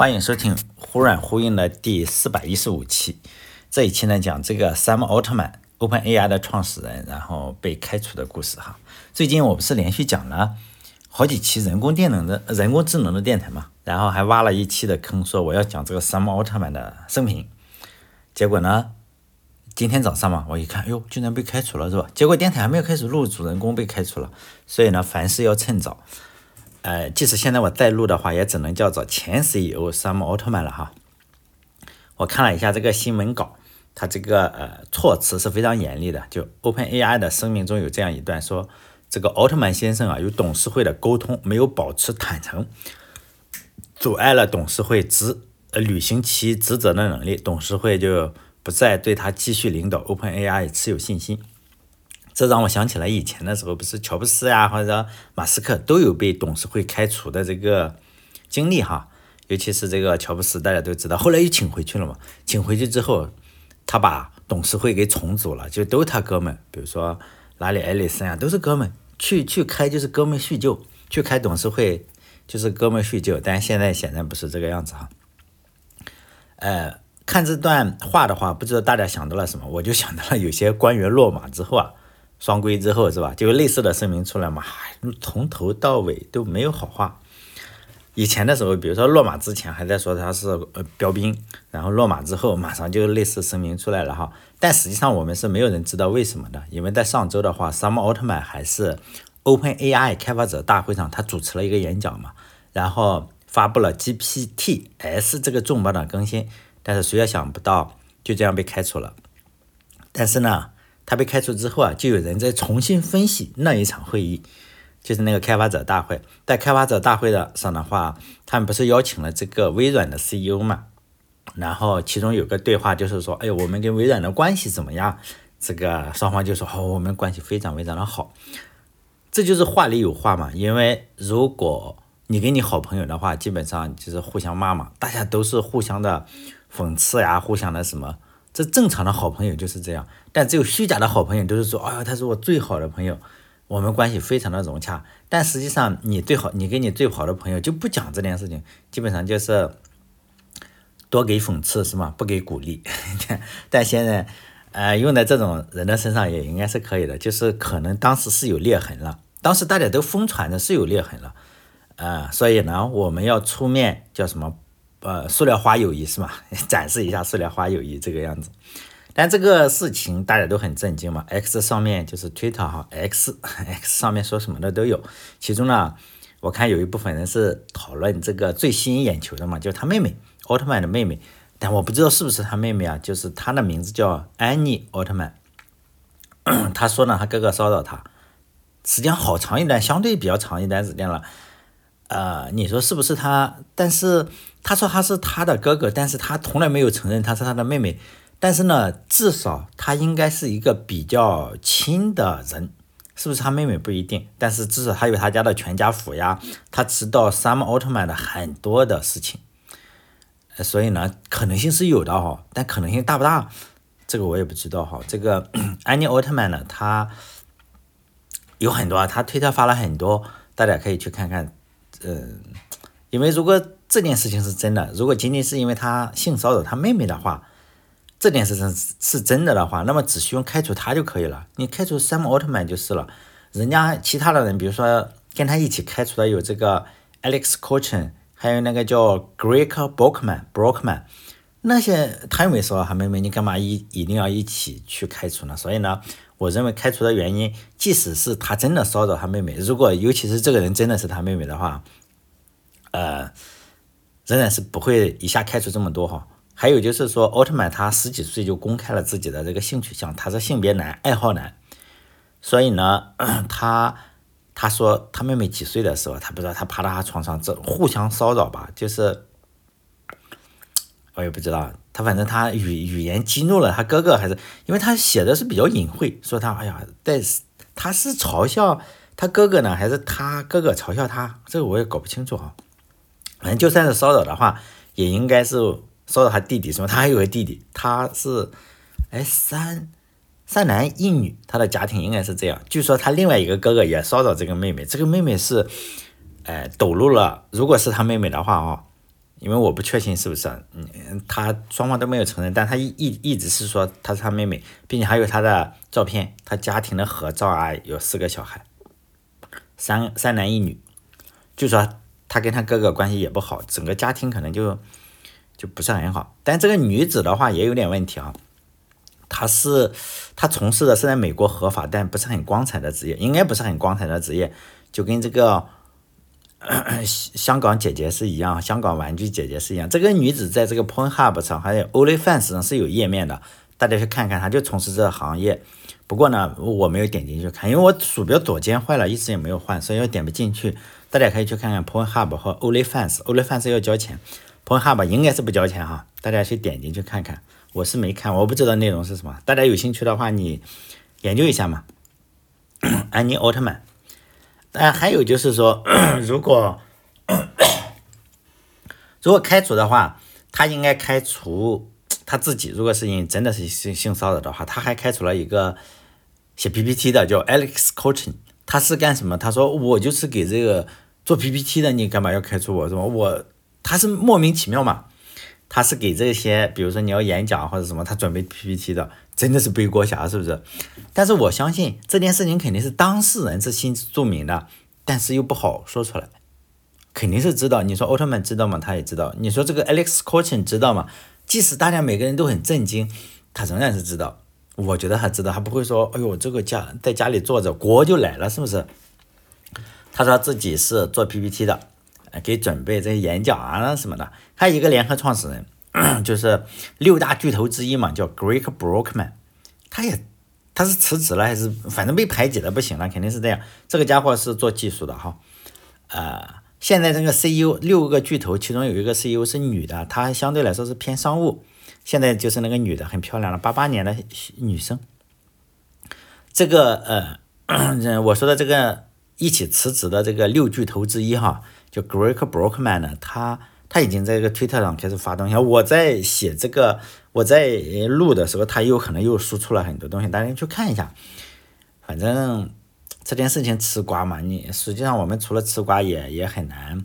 欢迎收听忽软忽硬的第四百一十五期。这一期呢，讲这个 Sam Altman OpenAI 的创始人，然后被开除的故事哈。最近我不是连续讲了好几期人工电能的人工智能的电台嘛，然后还挖了一期的坑，说我要讲这个 Sam Altman 的生平。结果呢，今天早上嘛，我一看，哟，居然被开除了是吧？结果电台还没有开始录，主人公被开除了。所以呢，凡事要趁早。呃，即使现在我再录的话，也只能叫做前 CEO Sam 奥特曼了哈。我看了一下这个新闻稿，他这个呃措辞是非常严厉的。就 OpenAI 的声明中有这样一段说，这个奥特曼先生啊，与董事会的沟通没有保持坦诚，阻碍了董事会职呃履行其职责的能力，董事会就不再对他继续领导 OpenAI 持有信心。这让我想起来以前的时候，不是乔布斯呀或者马斯克都有被董事会开除的这个经历哈。尤其是这个乔布斯，大家都知道，后来又请回去了嘛。请回去之后，他把董事会给重组了，就都他哥们，比如说拉里·埃里森啊，都是哥们，去去开就是哥们叙旧，去开董事会就是哥们叙旧。但现在显然不是这个样子哈。呃，看这段话的话，不知道大家想到了什么？我就想到了有些官员落马之后啊。双规之后是吧？就类似的声明出来嘛，从头到尾都没有好话。以前的时候，比如说落马之前还在说他是呃标兵，然后落马之后马上就类似声明出来了哈。但实际上我们是没有人知道为什么的，因为在上周的话，Sam 奥特曼还是 OpenAI 开发者大会上他主持了一个演讲嘛，然后发布了 GPTs 这个重磅的更新，但是谁也想不到就这样被开除了。但是呢。他被开除之后啊，就有人在重新分析那一场会议，就是那个开发者大会。在开发者大会的上的话，他们不是邀请了这个微软的 CEO 嘛？然后其中有个对话就是说，哎，我们跟微软的关系怎么样？这个双方就说，哦，我们关系非常非常的好。这就是话里有话嘛。因为如果你跟你好朋友的话，基本上就是互相骂嘛，大家都是互相的讽刺呀，互相的什么。这正常的好朋友就是这样，但只有虚假的好朋友都是说，哎呀，他是我最好的朋友，我们关系非常的融洽。但实际上，你最好，你跟你最好的朋友就不讲这件事情，基本上就是多给讽刺是吗？不给鼓励。但现在，呃，用在这种人的身上也应该是可以的，就是可能当时是有裂痕了，当时大家都疯传的是有裂痕了，呃，所以呢，我们要出面叫什么？呃，塑料花友谊是吗？展示一下塑料花友谊这个样子。但这个事情大家都很震惊嘛。X 上面就是 Twitter 哈，X X 上面说什么的都有。其中呢，我看有一部分人是讨论这个最吸引眼球的嘛，就是他妹妹奥特曼的妹妹。但我不知道是不是他妹妹啊，就是他的名字叫安妮奥特曼。他说呢，他哥哥骚扰他，时间好长一段，相对比较长一段时间了。呃，你说是不是他？但是他说他是他的哥哥，但是他从来没有承认他是他的妹妹。但是呢，至少他应该是一个比较亲的人，是不是他妹妹不一定。但是至少他有他家的全家福呀，他知道 Sam 奥特曼的很多的事情，所以呢，可能性是有的哈。但可能性大不大，这个我也不知道哈。这个安妮奥特曼呢，他有很多，他推特发了很多，大家可以去看看。嗯，因为如果这件事情是真的，如果仅仅是因为他性骚扰他妹妹的话，这件事情是真的的话，那么只需要开除他就可以了。你开除 Sam 奥特曼就是了。人家其他的人，比如说跟他一起开除的有这个 Alex c o c h n 还有那个叫 Greg Brockman，Brockman，那些他又没骚扰他妹妹，你干嘛一一定要一起去开除呢？所以呢？我认为开除的原因，即使是他真的骚扰他妹妹，如果尤其是这个人真的是他妹妹的话，呃，仍然是不会一下开除这么多哈。还有就是说，奥特曼他十几岁就公开了自己的这个性取向，他是性别男，爱好男。所以呢，他他说他妹妹几岁的时候，他不知道他趴到他床上这互相骚扰吧，就是。我也不知道，他反正他语语言激怒了他哥哥，还是因为他写的是比较隐晦，说他哎呀，但是他是嘲笑他哥哥呢，还是他哥哥嘲笑他？这个我也搞不清楚啊。反正就算是骚扰的话，也应该是骚扰他弟弟，是吧？他还有个弟弟，他是哎三三男一女，他的家庭应该是这样。据说他另外一个哥哥也骚扰这个妹妹，这个妹妹是哎抖露了，如果是他妹妹的话啊。因为我不确信是不是，嗯，他双方都没有承认，但他一一一直是说他是他妹妹，并且还有他的照片，他家庭的合照啊，有四个小孩，三三男一女，据说他跟他哥哥关系也不好，整个家庭可能就就不是很好。但这个女子的话也有点问题啊，她是她从事的是在美国合法但不是很光彩的职业，应该不是很光彩的职业，就跟这个。香港姐姐是一样，香港玩具姐姐是一样。这个女子在这个 Pornhub 上还有 OnlyFans 上是有页面的，大家去看看，她就从事这个行业。不过呢，我没有点进去看，因为我鼠标左键坏了，一直也没有换，所以我点不进去。大家可以去看看 Pornhub 和 OnlyFans，OnlyFans 要交钱，Pornhub 应该是不交钱哈。大家去点进去看看，我是没看，我不知道内容是什么。大家有兴趣的话，你研究一下嘛。安妮奥特曼。但还有就是说，如果 如果开除的话，他应该开除他自己。如果是因真的是性性骚扰的话，他还开除了一个写 PPT 的叫 Alex Coaching，他是干什么？他说我就是给这个做 PPT 的，你干嘛要开除我？是吧？我他是莫名其妙嘛？他是给这些，比如说你要演讲或者什么，他准备 PPT 的。真的是背锅侠是不是？但是我相信这件事情肯定是当事人是心知肚明的，但是又不好说出来，肯定是知道。你说奥特曼知道吗？他也知道。你说这个 Alex Cochin 知道吗？即使大家每个人都很震惊，他仍然是知道。我觉得他知道，他不会说，哎呦，这个家在家里坐着锅就来了，是不是？他说自己是做 PPT 的，给准备这些演讲啊什么的。还有一个联合创始人。就是六大巨头之一嘛，叫 Greg Brockman，他也他是辞职了还是反正被排挤的不行了，肯定是这样。这个家伙是做技术的哈，呃，现在这个 CEO 六个巨头，其中有一个 CEO 是女的，她相对来说是偏商务。现在就是那个女的很漂亮了，八八年的女生。这个呃，我说的这个一起辞职的这个六巨头之一哈，就 Greg Brockman 呢，他。他已经在这个推特上开始发东西，我在写这个，我在录的时候，他有可能又输出了很多东西，大家去看一下。反正这件事情吃瓜嘛，你实际上我们除了吃瓜也也很难，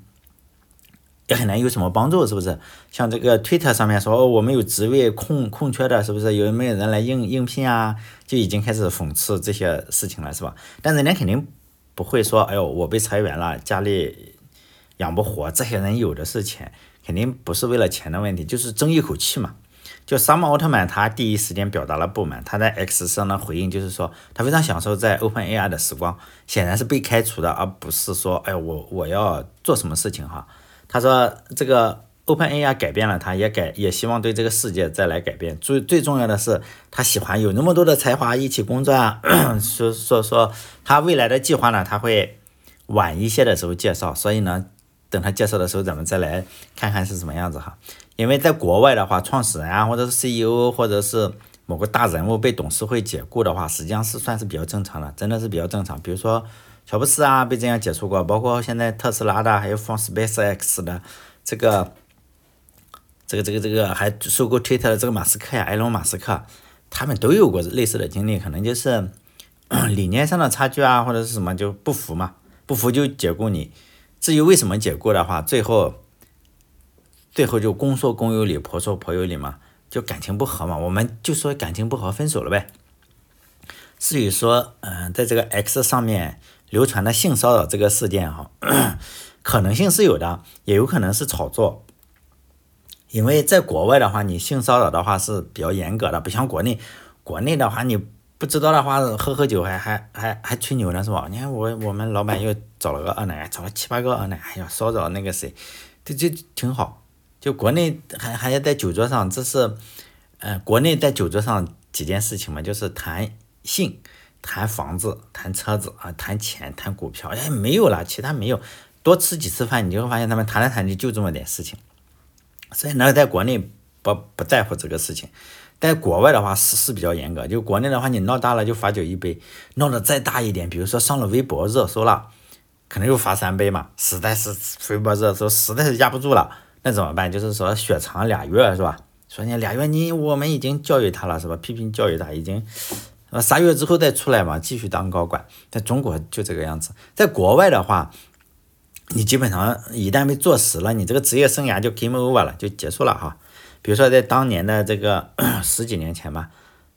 也很难有什么帮助，是不是？像这个推特上面说哦我们有职位空空缺的，是不是有没有人来应应聘啊？就已经开始讽刺这些事情了，是吧？但人家肯定不会说，哎呦，我被裁员了，家里。养不活，这些人有的是钱，肯定不是为了钱的问题，就是争一口气嘛。就萨姆奥特曼，他第一时间表达了不满，他在 X 上的回应就是说，他非常享受在 OpenAI 的时光，显然是被开除的，而不是说，哎，我我要做什么事情哈。他说这个 OpenAI 改变了他，也改也希望对这个世界再来改变。最最重要的是，他喜欢有那么多的才华一起工作啊。说说说他未来的计划呢，他会晚一些的时候介绍，所以呢。等他介绍的时候，咱们再来看看是什么样子哈。因为在国外的话，创始人啊，或者是 CEO，或者是某个大人物被董事会解雇的话，实际上是算是比较正常的，真的是比较正常。比如说乔布斯啊，被这样解除过，包括现在特斯拉的，还有放 SpaceX 的这个这个这个这个还收购 Twitter 的这个马斯克呀，埃隆马斯克，他们都有过类似的经历，可能就是 理念上的差距啊，或者是什么就不服嘛，不服就解雇你。至于为什么解雇的话，最后，最后就公说公有理，婆说婆有理嘛，就感情不和嘛，我们就说感情不和分手了呗。至于说，嗯，在这个 X 上面流传的性骚扰这个事件哈，可能性是有的，也有可能是炒作。因为在国外的话，你性骚扰的话是比较严格的，不像国内，国内的话你。不知道的话，喝喝酒还还还还吹牛呢，是吧？你看我我们老板又找了个二奶，找了七八个二奶，哎呀，骚扰那个谁，这这挺好。就国内还还要在酒桌上，这是，呃，国内在酒桌上几件事情嘛，就是谈性、谈房子、谈车子啊，谈钱、谈股票，哎，没有了，其他没有。多吃几次饭，你就会发现他们谈来谈去就这么点事情。所以呢，在国内不不在乎这个事情。在国外的话是是比较严格，就国内的话，你闹大了就罚酒一杯，闹得再大一点，比如说上了微博热搜了，可能又罚三杯嘛。实在是微博热搜实在是压不住了，那怎么办？就是说雪藏俩月是吧？说你俩月你我们已经教育他了是吧？批评教育他已经，呃仨月之后再出来嘛，继续当高管。在中国就这个样子，在国外的话，你基本上一旦被坐实了，你这个职业生涯就 game over 了，就结束了哈。比如说在当年的这个 十几年前吧，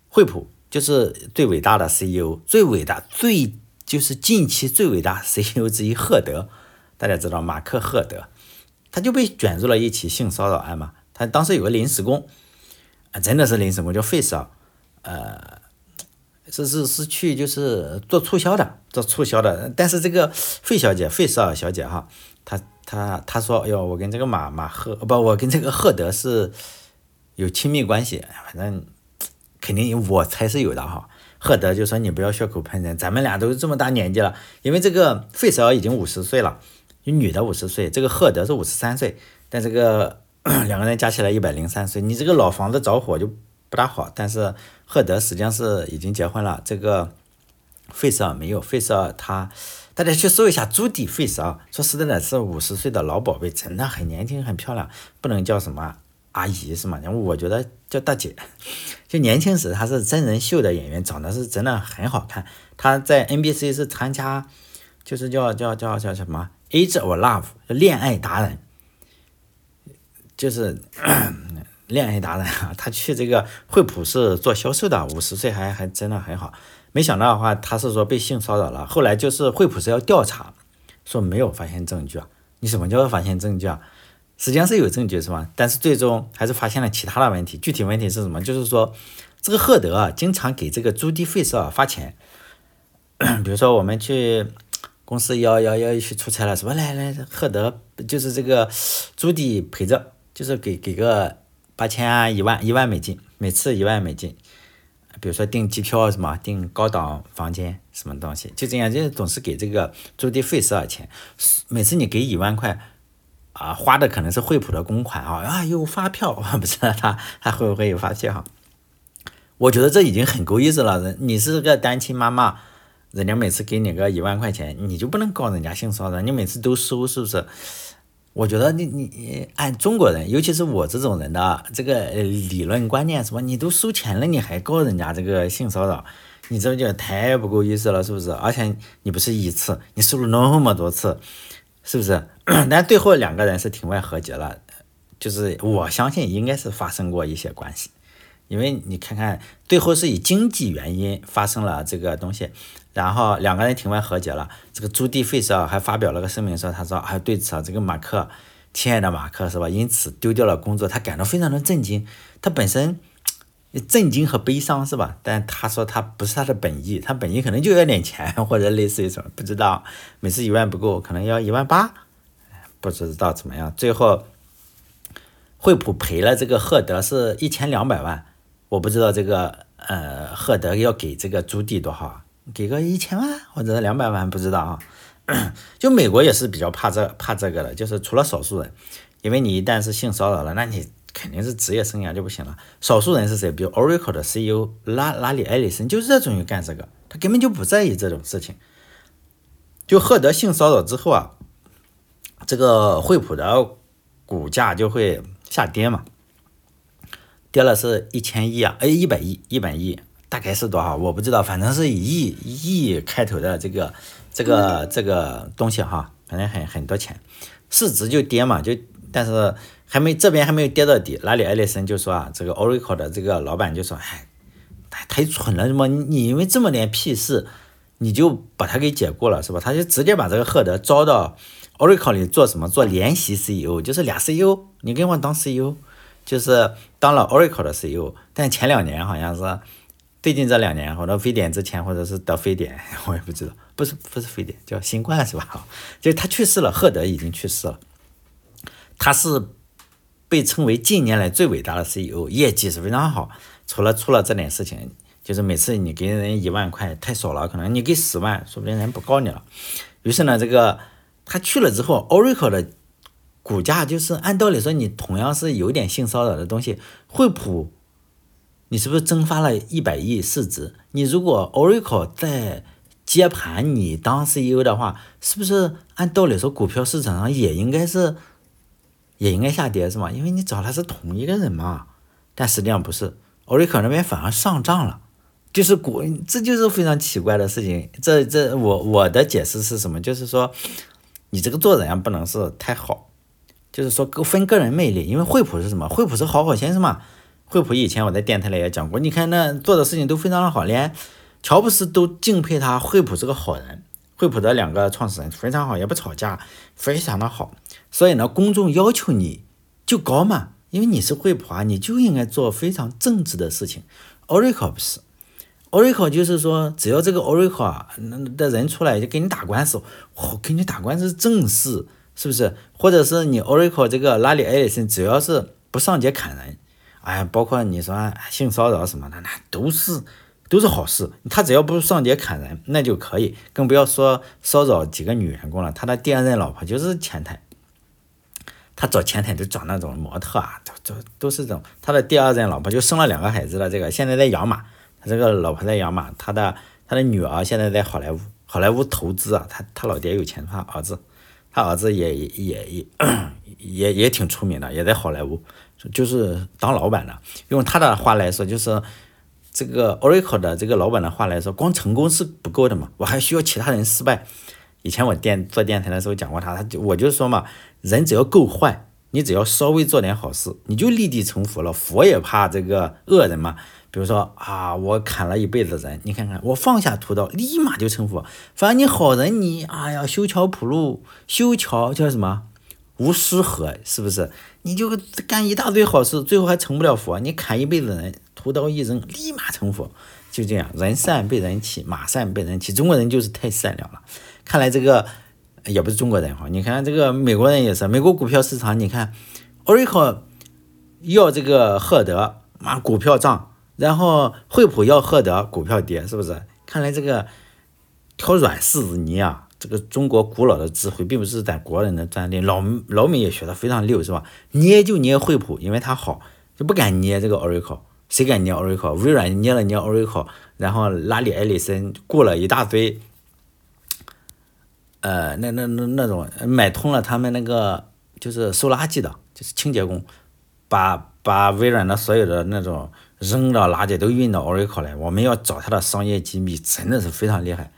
惠普就是最伟大的 CEO，最伟大最就是近期最伟大 CEO 之一赫德，大家知道马克赫德，他就被卷入了一起性骚扰案嘛。他当时有个临时工，啊，真的是临时工，叫费少，呃。是是是去就是做促销的，做促销的。但是这个费小姐，费舍尔小姐哈，她她她说，哎呦，我跟这个马马赫不，我跟这个赫德是有亲密关系，反正肯定我才是有的哈。赫德就说你不要血口喷人，咱们俩都这么大年纪了，因为这个费舍尔已经五十岁了，女的五十岁，这个赫德是五十三岁，但这个 两个人加起来一百零三岁，你这个老房子着火就。不大好，但是赫德实际上是已经结婚了。这个费舍尔没有，费舍尔他，大家去搜一下朱迪费舍尔，说实在的，是五十岁的老宝贝，真的很年轻，很漂亮，不能叫什么阿姨是吗？然后我觉得叫大姐。就年轻时她是真人秀的演员，长得是真的很好看。她在 NBC 是参加，就是叫叫叫叫什么《Age of Love》恋爱达人，就是。恋爱达人啊，他去这个惠普是做销售的，五十岁还还真的很好。没想到的话，他是说被性骚扰了。后来就是惠普是要调查，说没有发现证据啊。你什么叫做发现证据啊？实际上是有证据是吧？但是最终还是发现了其他的问题。具体问题是什么？就是说这个赫德啊，经常给这个朱迪费舍尔发钱。比如说我们去公司要要要去出差了，什么来来，赫德就是这个朱迪陪着，就是给给个。八千啊，一万，一万美金，每次一万美金。比如说订机票什么，订高档房间什么东西，就这样，就总是给这个租地费舍尔钱。每次你给一万块，啊，花的可能是惠普的公款啊，啊，有发票，不知道他他会不会有发票哈？我觉得这已经很够意思了。人你是个单亲妈妈，人家每次给你个一万块钱，你就不能告人家性骚扰？你每次都收，是不是？我觉得你你你按中国人，尤其是我这种人的这个理论观念，什么你都收钱了，你还告人家这个性骚扰，你这就太不够意思了，是不是？而且你不是一次，你收了那么多次，是不是？但最后两个人是庭外和解了，就是我相信应该是发生过一些关系。因为你看看，最后是以经济原因发生了这个东西，然后两个人庭外和解了。这个朱迪费舍尔还发表了个声明说，他说还对此啊，这个马克，亲爱的马克是吧？因此丢掉了工作，他感到非常的震惊。他本身震惊和悲伤是吧？但他说他不是他的本意，他本意可能就要点钱或者类似于什么，不知道。每次一万不够，可能要一万八，不知道怎么样。最后惠普赔了这个赫德是一千两百万。我不知道这个呃，赫德要给这个朱棣多少？给个一千万或者两百万，不知道啊。就美国也是比较怕这怕这个的，就是除了少数人，因为你一旦是性骚扰了，那你肯定是职业生涯就不行了。少数人是谁？比如 Oracle 的 CEO 拉拉里·埃里森就热衷于干这个，他根本就不在意这种事情。就赫德性骚扰之后啊，这个惠普的股价就会下跌嘛。跌了是一千亿啊，哎，一百亿，一百亿，大概是多少？我不知道，反正是以亿亿开头的这个这个这个东西哈，反正很很多钱，市值就跌嘛，就但是还没这边还没有跌到底。拉里·埃利森就说啊，这个 Oracle 的这个老板就说，哎，太太蠢了，什么你因为这么点屁事，你就把他给解雇了是吧？他就直接把这个赫德招到 Oracle 里做什么？做联席 CEO，就是俩 CEO，你给我当 CEO。就是当了 Oracle 的 CEO，但前两年好像是最近这两年，或者非典之前，或者是得非典，我也不知道，不是不是非典，叫新冠是吧？就他去世了，赫德已经去世了，他是被称为近年来最伟大的 CEO，业绩是非常好。除了出了这点事情，就是每次你给人一万块太少了，可能你给十万，说不定人不告你了。于是呢，这个他去了之后，Oracle 的。股价就是按道理说，你同样是有点性骚扰的东西，惠普，你是不是蒸发了一百亿市值？你如果 Oracle 在接盘你当 CEO 的话，是不是按道理说股票市场上也应该是也应该下跌是吗？因为你找的是同一个人嘛。但实际上不是，Oracle 那边反而上涨了，就是股，这就是非常奇怪的事情。这这我我的解释是什么？就是说。你这个做人啊不能是太好，就是说分个人魅力。因为惠普是什么？惠普是好好先生嘛。惠普以前我在电台里也讲过，你看那做的事情都非常的好，连乔布斯都敬佩他。惠普是个好人，惠普的两个创始人非常好，也不吵架，非常的好。所以呢，公众要求你就高嘛，因为你是惠普啊，你就应该做非常正直的事情。Oracle 不是，Oracle 就是说，只要这个 Oracle 啊的人出来就给你打官司，我给你打官司正事，是不是？或者是你 Oracle 这个拉里·艾利森，只要是不上街砍人，哎，包括你说性骚扰什么的，那都是都是好事。他只要不上街砍人，那就可以。更不要说骚扰几个女员工了，他的第二任老婆就是前台。他找前台就找那种模特啊，都都都是这种。他的第二任老婆就生了两个孩子了，这个现在在养马。他这个老婆在养马，他的他的女儿现在在好莱坞，好莱坞投资啊。他他老爹有钱，他儿子，他儿子也也也 也也挺出名的，也在好莱坞，就是当老板的。用他的话来说，就是这个 Oracle 的这个老板的话来说，光成功是不够的嘛，我还需要其他人失败。以前我电做电台的时候讲过他，他就我就说嘛，人只要够坏，你只要稍微做点好事，你就立地成佛了。佛也怕这个恶人嘛。比如说啊，我砍了一辈子人，你看看我放下屠刀，立马就成佛。反正你好人，你哎呀修桥铺路，修桥叫什么？无失和，是不是？你就干一大堆好事，最后还成不了佛。你砍一辈子人，屠刀一扔，立马成佛。就这样，人善被人欺，马善被人骑。中国人就是太善良了。看来这个也不是中国人哈，你看这个美国人也是，美国股票市场，你看，Oracle 要这个赫德，妈股票涨，然后惠普要赫德，股票跌，是不是？看来这个挑软柿子泥啊，这个中国古老的智慧，并不是咱国人的专利，老老美也学得非常溜，是吧？捏就捏惠普，因为它好，就不敢捏这个 Oracle，谁敢捏 Oracle？微软捏了捏 Oracle，然后拉里·埃里森雇了一大堆。呃，那那那那种买通了他们那个就是收垃圾的，就是清洁工，把把微软的所有的那种扔的垃圾都运到 Oracle 来。我们要找他的商业机密，真的是非常厉害，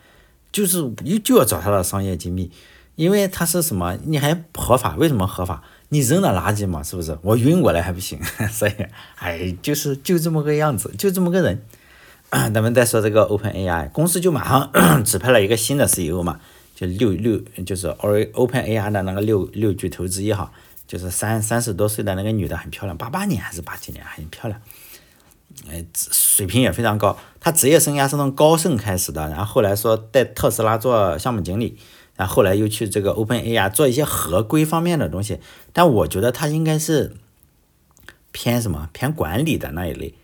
就是就就要找他的商业机密，因为他是什么？你还合法？为什么合法？你扔的垃圾嘛，是不是？我晕过来还不行，所以哎，就是就这么个样子，就这么个人。咱们再说这个 OpenAI 公司就马上 指派了一个新的 CEO 嘛。就六六就是 O Open AI 的那个六六巨头之一哈，就是三三十多岁的那个女的很漂亮，八八年还是八几年很漂亮，哎，水平也非常高。他职业生涯是从高盛开始的，然后后来说在特斯拉做项目经理，然后后来又去这个 Open AI 做一些合规方面的东西。但我觉得他应该是偏什么偏管理的那一类。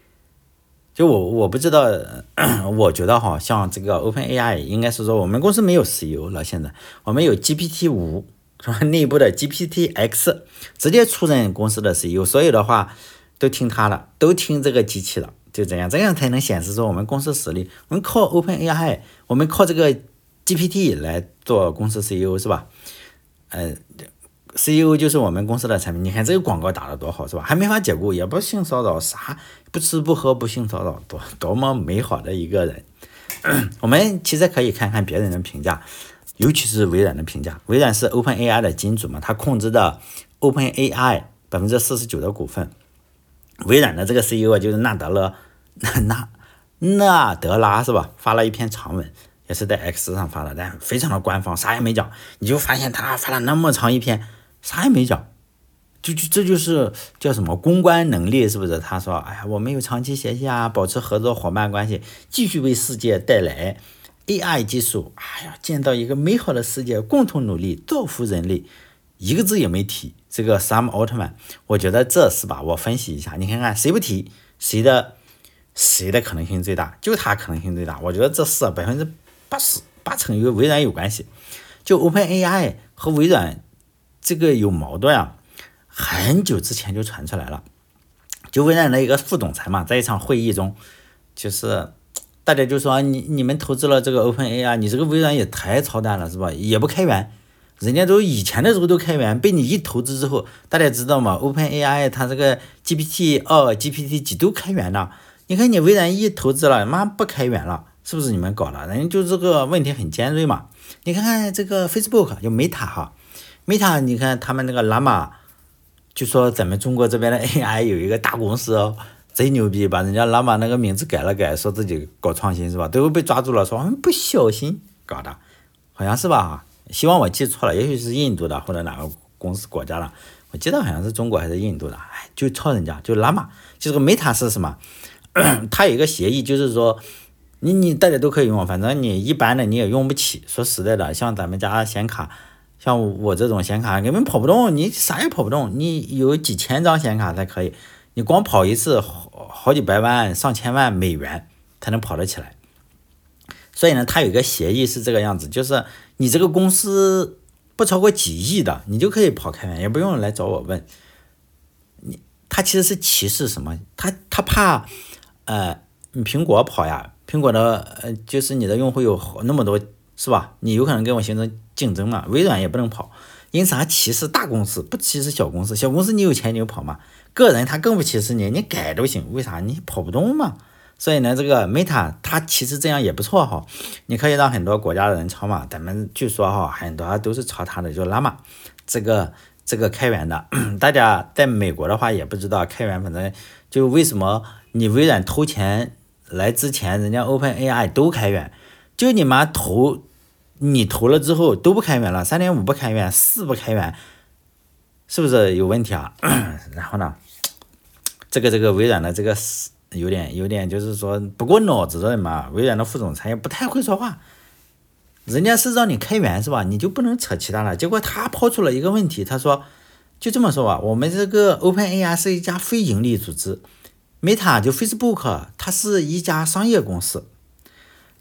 就我我不知道，我觉得哈，像这个 Open AI 应该是说我们公司没有 CEO 了，现在我们有 GPT 五是吧？内部的 GPT X 直接出任公司的 CEO，所以的话都听他的，都听这个机器的，就这样，这样才能显示出我们公司实力。我们靠 Open AI，我们靠这个 GPT 来做公司 CEO 是吧？嗯。CEO 就是我们公司的产品，你看这个广告打的多好，是吧？还没法解雇，也不性骚扰，啥不吃不喝不性骚扰，多多么美好的一个人。我们其实可以看看别人的评价，尤其是微软的评价。微软是 OpenAI 的金主嘛，他控制的 OpenAI 百分之四十九的股份。微软的这个 CEO 就是纳德勒，纳纳纳德拉是吧？发了一篇长文，也是在 X 上发的，但非常的官方，啥也没讲。你就发现他发了那么长一篇。啥也没讲，就就这就是叫什么公关能力，是不是？他说：“哎呀，我们有长期协议啊，保持合作伙伴关系，继续为世界带来 AI 技术。哎呀，建造一个美好的世界，共同努力，造福人类。”一个字也没提这个 Sam Altman。我觉得这是吧？我分析一下，你看看谁不提，谁的谁的可能性最大？就他可能性最大。我觉得这事百分之八十八成与微软有关系。就 OpenAI 和微软。这个有矛盾啊，很久之前就传出来了。就微软的一个副总裁嘛，在一场会议中，就是大家就说你你们投资了这个 OpenAI，你这个微软也太操蛋了，是吧？也不开源，人家都以前的时候都开源，被你一投资之后，大家知道吗？OpenAI 它这个 GPT 二、GPT 几都开源了，你看你微软一投资了，妈不开源了，是不是你们搞的？人家就这个问题很尖锐嘛。你看看这个 Facebook 就 Meta 哈。Meta，你看他们那个拉玛，就说咱们中国这边的 AI 有一个大公司哦，贼牛逼，把人家拉玛那个名字改了改，说自己搞创新是吧？都被抓住了，说我们不小心搞的，好像是吧？希望我记错了，也许是印度的或者哪个公司国家的，我记得好像是中国还是印度的，哎，就抄人家，就拉玛，就这个 Meta 是什么？它有一个协议，就是说你你大家都可以用，反正你一般的你也用不起。说实在的，像咱们家显卡，像我这种显卡根本跑不动，你啥也跑不动，你有几千张显卡才可以，你光跑一次好好几百万、上千万美元才能跑得起来。所以呢，它有一个协议是这个样子，就是你这个公司不超过几亿的，你就可以跑开源，也不用来找我问。你他其实是歧视什么？他他怕，呃，你苹果跑呀，苹果的呃就是你的用户有那么多，是吧？你有可能跟我形成竞争嘛？微软也不能跑，因此他歧视大公司，不歧视小公司。小公司你有钱你就跑嘛，个人他更不歧视你，你改都行。为啥？你跑不动嘛。所以呢，这个 Meta 它其实这样也不错哈，你可以让很多国家的人抄嘛。咱们据说哈，很多都是抄它的，就 Llama 这个这个开源的。大家在美国的话也不知道开源，反正就为什么你微软投钱来之前，人家 OpenAI 都开源，就你妈投你投了之后都不开源了，三点五不开源，四不开源，是不是有问题啊？然后呢，这个这个微软的这个是。有点有点就是说不过脑子的人嘛，微软的副总裁也不太会说话。人家是让你开源是吧？你就不能扯其他了。结果他抛出了一个问题，他说就这么说吧，我们这个 OpenAI 是一家非盈利组织，Meta 就 Facebook 它是一家商业公司，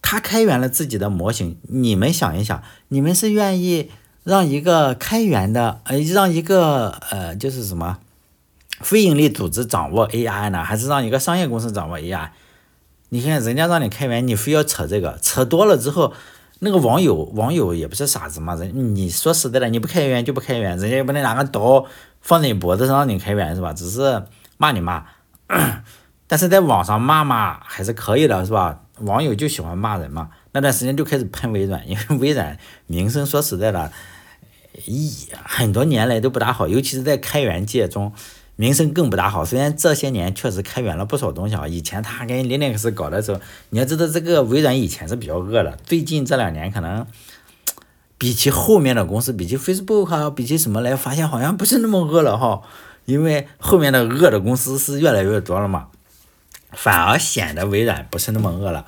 它开源了自己的模型。你们想一想，你们是愿意让一个开源的呃让一个呃就是什么？非营利组织掌握 AI 呢，还是让一个商业公司掌握 AI？你看人家让你开源，你非要扯这个，扯多了之后，那个网友网友也不是傻子嘛，人你说实在的，你不开源就不开源，人家也不能拿个刀放在你脖子上让你开源是吧？只是骂你骂，但是在网上骂骂还是可以的，是吧？网友就喜欢骂人嘛，那段时间就开始喷微软，因为微软名声说实在的，一很多年来都不大好，尤其是在开源界中。名声更不大好，虽然这些年确实开源了不少东西啊。以前他跟 Linux 搞的时候，你要知道这个微软以前是比较恶的，最近这两年可能 比起后面的公司，比起 Facebook 啊，比起什么来，发现好像不是那么恶了哈。因为后面的恶的公司是越来越多了嘛，反而显得微软不是那么恶了。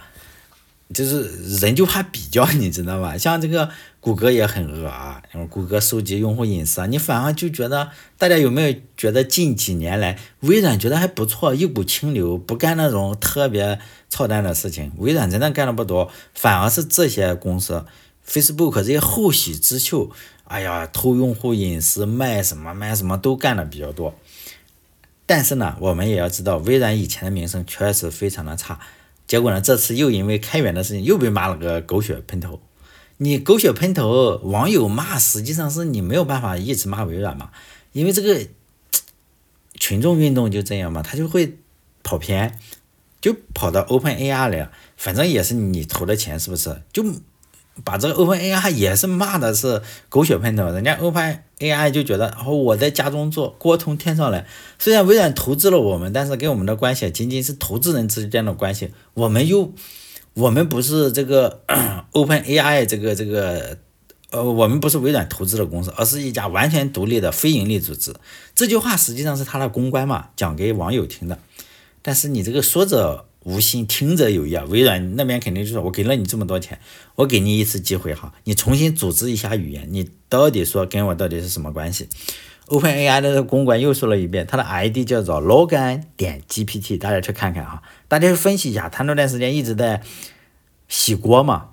就是人就怕比较，你知道吧？像这个谷歌也很恶啊，谷歌收集用户隐私啊。你反而就觉得，大家有没有觉得近几年来微软觉得还不错，一股清流，不干那种特别操蛋的事情。微软真的干的不多，反而是这些公司，Facebook 这些后起之秀，哎呀，偷用户隐私、卖什么卖什么都干的比较多。但是呢，我们也要知道，微软以前的名声确实非常的差。结果呢？这次又因为开源的事情又被骂了个狗血喷头。你狗血喷头，网友骂，实际上是你没有办法一直骂微软嘛？因为这个群众运动就这样嘛，他就会跑偏，就跑到 OpenAI 来了。反正也是你投的钱，是不是？就。把这个 OpenAI 也是骂的是狗血喷头，人家 Open A I 就觉得哦我在家中做，锅从天上来。虽然微软投资了我们，但是跟我们的关系仅仅是投资人之间的关系，我们又我们不是这个 OpenAI 这个这个呃我们不是微软投资的公司，而是一家完全独立的非盈利组织。这句话实际上是他的公关嘛，讲给网友听的。但是你这个说着。无心听者有意啊，微软那边肯定就说：“我给了你这么多钱，我给你一次机会哈，你重新组织一下语言，你到底说跟我到底是什么关系？”OpenAI 的公关又说了一遍，他的 ID 叫做 Logan 点 GPT，大家去看看哈，大家分析一下，他那段时间一直在洗锅嘛，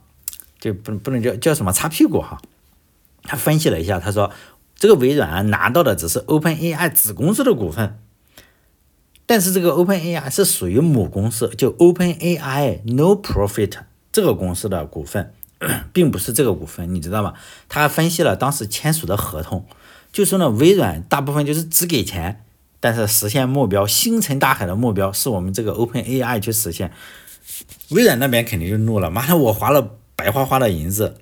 就不不能叫叫什么擦屁股哈。他分析了一下，他说这个微软拿到的只是 OpenAI 子公司的股份。但是这个 OpenAI 是属于母公司，就 OpenAI No Profit 这个公司的股份，并不是这个股份，你知道吗？他分析了当时签署的合同，就说呢，微软大部分就是只给钱，但是实现目标星辰大海的目标是我们这个 OpenAI 去实现。微软那边肯定就怒了，妈的，我花了白花花的银子，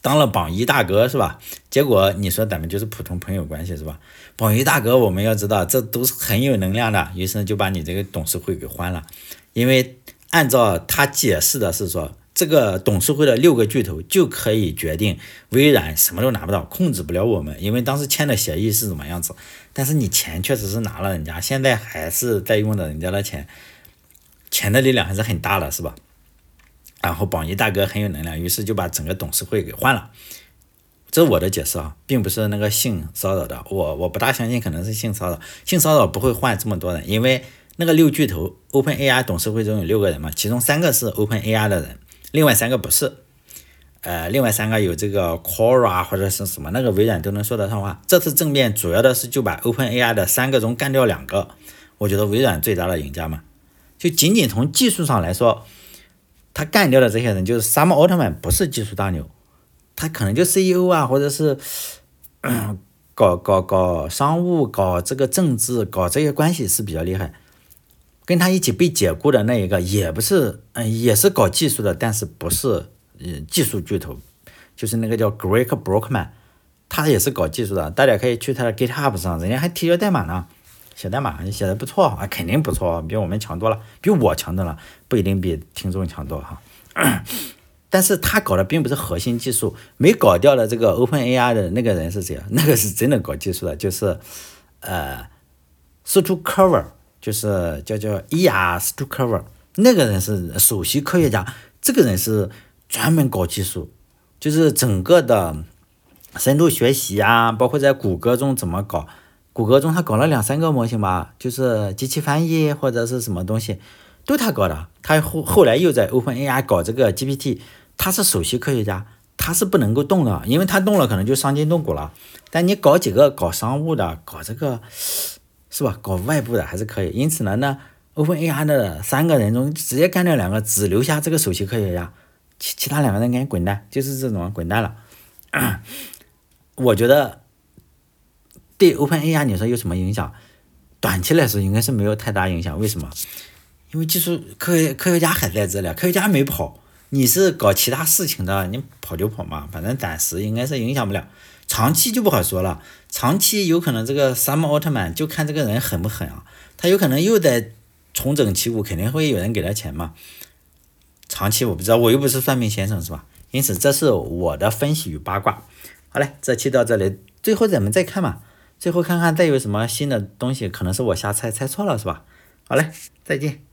当了榜一大哥是吧？结果你说咱们就是普通朋友关系是吧？榜一大哥我们要知道这都是很有能量的，于是就把你这个董事会给换了，因为按照他解释的是说。这个董事会的六个巨头就可以决定微软什么都拿不到，控制不了我们，因为当时签的协议是怎么样子。但是你钱确实是拿了人家，现在还是在用着人家的钱，钱的力量还是很大的，是吧？然后榜一大哥很有能量，于是就把整个董事会给换了。这是我的解释啊，并不是那个性骚扰的，我我不大相信可能是性骚扰，性骚扰不会换这么多人，因为那个六巨头 OpenAI 董事会中有六个人嘛，其中三个是 OpenAI 的人。另外三个不是，呃，另外三个有这个 Quora 或者是什么，那个微软都能说得上话。这次政变主要的是就把 OpenAI 的三个中干掉两个，我觉得微软最大的赢家嘛。就仅仅从技术上来说，他干掉的这些人就是 Sam Altman 不是技术大牛，他可能就 CEO 啊，或者是 搞搞搞商务、搞这个政治、搞这些关系是比较厉害。跟他一起被解雇的那一个也不是，嗯，也是搞技术的，但是不是，嗯，技术巨头，就是那个叫 Greg Brockman，他也是搞技术的，大家可以去他的 GitHub 上，人家还提交代码呢，写代码你写的不错啊，肯定不错，比我们强多了，比我强多了，不一定比听众强多哈，但是他搞的并不是核心技术，没搞掉的这个 OpenAI 的那个人是谁？那个是真的搞技术的，就是，呃，Stu Cover。就是叫叫伊亚斯图科沃，那个人是首席科学家，这个人是专门搞技术，就是整个的深度学习啊，包括在谷歌中怎么搞，谷歌中他搞了两三个模型吧，就是机器翻译或者是什么东西，都他搞的。他后后来又在 OpenAI 搞这个 GPT，他是首席科学家，他是不能够动的，因为他动了可能就伤筋动骨了。但你搞几个搞商务的，搞这个。是吧？搞外部的还是可以。因此呢，那 OpenAI 的三个人中直接干掉两个，只留下这个首席科学家，其其他两个人赶紧滚蛋，就是这种滚蛋了。我觉得对 OpenAI 你说有什么影响？短期来说应该是没有太大影响。为什么？因为技术科学科学家还在这里，科学家没跑。你是搞其他事情的，你跑就跑嘛，反正暂时应该是影响不了。长期就不好说了，长期有可能这个山姆奥特曼就看这个人狠不狠啊，他有可能又在重整旗鼓，肯定会有人给他钱嘛。长期我不知道，我又不是算命先生是吧？因此这是我的分析与八卦。好嘞，这期到这里，最后咱们再看嘛，最后看看再有什么新的东西，可能是我瞎猜猜错了是吧？好嘞，再见。